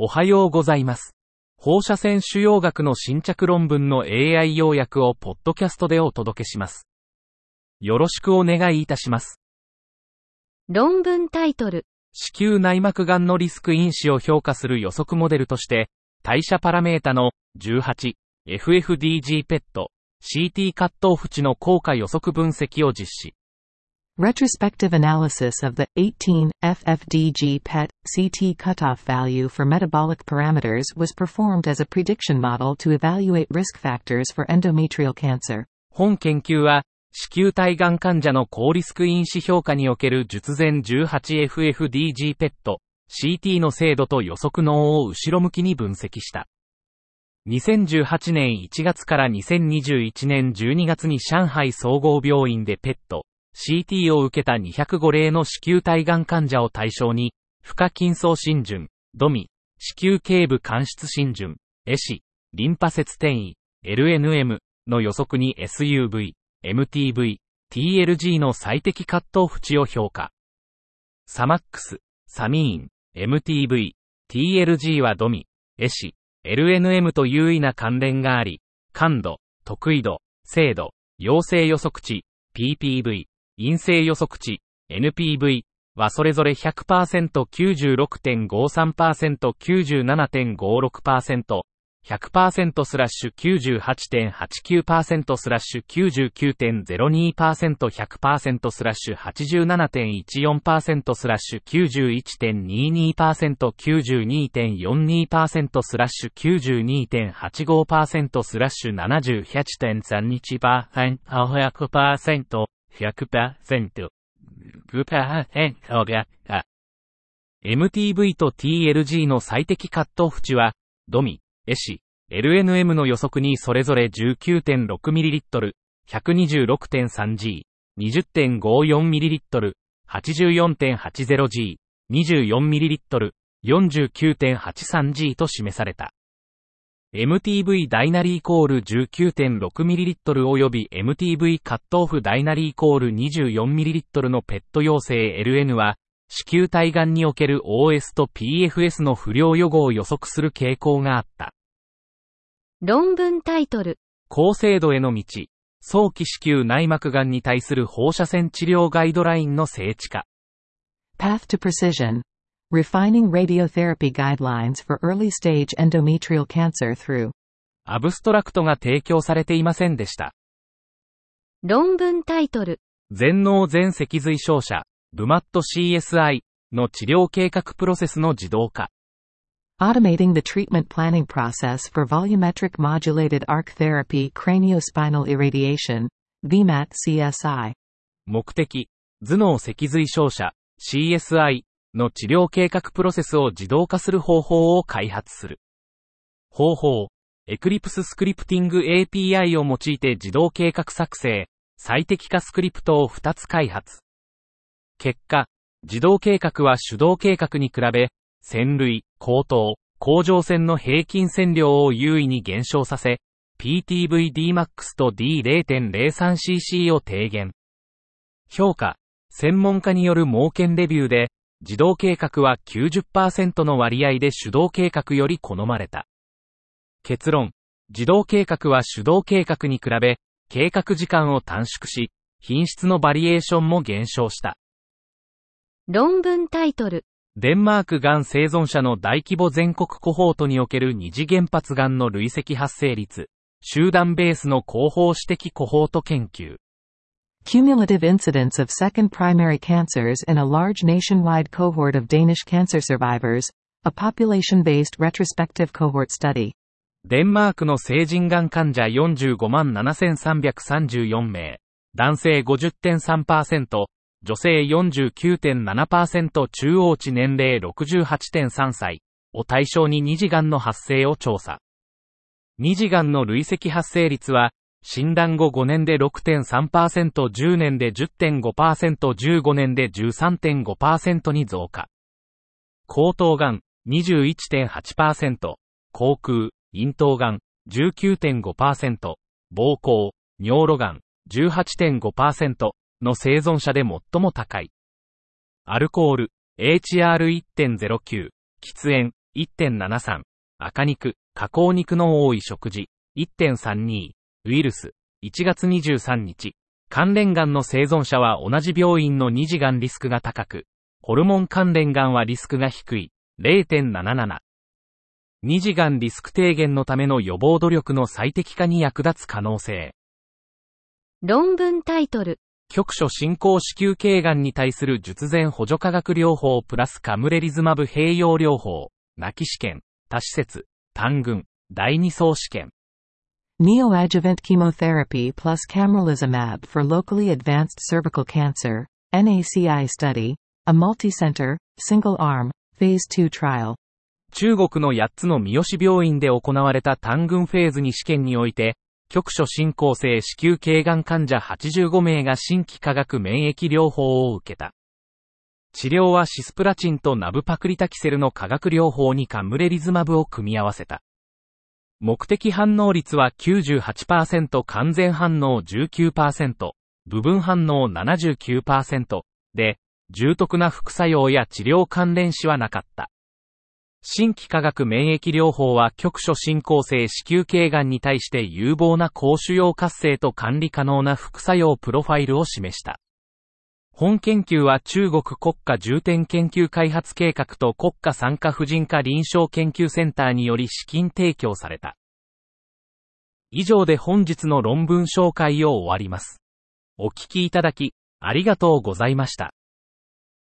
おはようございます。放射線腫瘍学の新着論文の AI 要約をポッドキャストでお届けします。よろしくお願いいたします。論文タイトル。子宮内膜がんのリスク因子を評価する予測モデルとして、代謝パラメータの 18FFDG ペット CT カットオフ値の効果予測分析を実施。Retrospective analysis of the 18 FFDG PET CT cutoff value for metabolic parameters was performed as a prediction model to evaluate risk factors for endometrial cancer. 本研究は、子宮体がん患者の高リスク因子評価における術前 18FFDG ペット CT の精度と予測能を後ろ向きに分析した。2018年1月から2021年12月に上海総合病院でペット CT を受けた205例の子宮体がん患者を対象に、負荷筋層浸潤、ドミ、子宮頸部間質浸潤、エシ、リンパ節転移、LNM の予測に SUV、MTV、TLG の最適カットオフ値を評価。サマックス、サミーン、MTV、TLG はドミ、エシ、LNM と優位な関連があり、感度、特異度、精度、陽性予測値、PPV、陰性予測値、NPV はそれぞれ100%、96.53%、97.56%、100%スラッシュ98.89%スラッシュ99.02%、100%スラッシュ87.14%スラッシュ91.22%、92.42%スラッシュ92.85%スラッシュ78.31%、100%、100%、9%が、MTV と TLG の最適カットオフ値は、ドミ、エシ、LNM の予測にそれぞれ 19.6ml、126.3G、20.54ml、84.80G、24ml、49.83G と示された。MTV ダイナリーイコール 19.6ml 及び MTV カットオフダイナリーイコール 24ml のペット陽性 LN は、子宮体がんにおける OS と PFS の不良予後を予測する傾向があった。論文タイトル。高精度への道。早期子宮内膜がんに対する放射線治療ガイドラインの精緻化。Path to precision. Refining radiotherapy guidelines for early stage endometrial cancer through アブストラクトが提供されていませんでした。論文タイトル。全脳全脊髄照射、ブマット CSI の治療計画プロセスの自動化。Automating the treatment planning process for volumetric modulated arc therapy craniospinal irradiation, VMAT CSI. 目的、頭脳脊髄照射、CSI の治療計画プロセスを自動化する方法を開発する。方法、Eclipse Scripting API を用いて自動計画作成、最適化スクリプトを2つ開発。結果、自動計画は手動計画に比べ、線類、高等、甲状腺の平均線量を優位に減少させ、PTVDMAX と D0.03cc を低減。評価、専門家による盲検レビューで、自動計画は90%の割合で手動計画より好まれた。結論、自動計画は手動計画に比べ、計画時間を短縮し、品質のバリエーションも減少した。論文タイトル。デンマークがん生存者の大規模全国コホートにおける二次原発がんの累積発生率、集団ベースの広報指摘コホート研究。Cumulative incidence of second primary cancers in a large nationwide cohort of Danish cancer survivors, a population-based retrospective cohort study. デンマークの成人がん患者45万7334名、男性50.3%、女性49.7%中央値年齢68.3歳を対象に二次がんの発生を調査。二次がんの累積発生率は、診断後5年で6.3%、10年で10.5%、15年で13.5%に増加。喉頭がん21.8%、口腔、咽頭がん19.5%、膀胱、尿路がん18.5%の生存者で最も高い。アルコール、HR1.09、喫煙、1.73、赤肉、加工肉の多い食事、1.32、ウイルス、1月23日、関連癌の生存者は同じ病院の二次癌リスクが高く、ホルモン関連癌はリスクが低い、0.77。二次癌リスク低減のための予防努力の最適化に役立つ可能性。論文タイトル。局所進行子宮頸がんに対する術前補助化学療法プラスカムレリズマブ併用療法、泣き試験、多施設、単群、第二層試験。Neoadjuvant chemotherapy plus camrelizumab for locally advanced cervical cancer, NACI study, a multicenter, single-arm, phase 2 trial. 中国の8つの三好病院で行われた単群フェーズに試験において、局所進行性子宮頸がん患者85名が新規化学免疫療法を受けた。治療はシスプラチンとナブパクリタキセルの化学療法にカムレリズマブを組み合わせた。目的反応率は98%完全反応19%、部分反応79%で、重篤な副作用や治療関連死はなかった。新規化学免疫療法は局所進行性子宮頸がんに対して有望な高腫瘍活性と管理可能な副作用プロファイルを示した。本研究は中国国家重点研究開発計画と国家参加婦人科臨床研究センターにより資金提供された。以上で本日の論文紹介を終わります。お聞きいただき、ありがとうございました。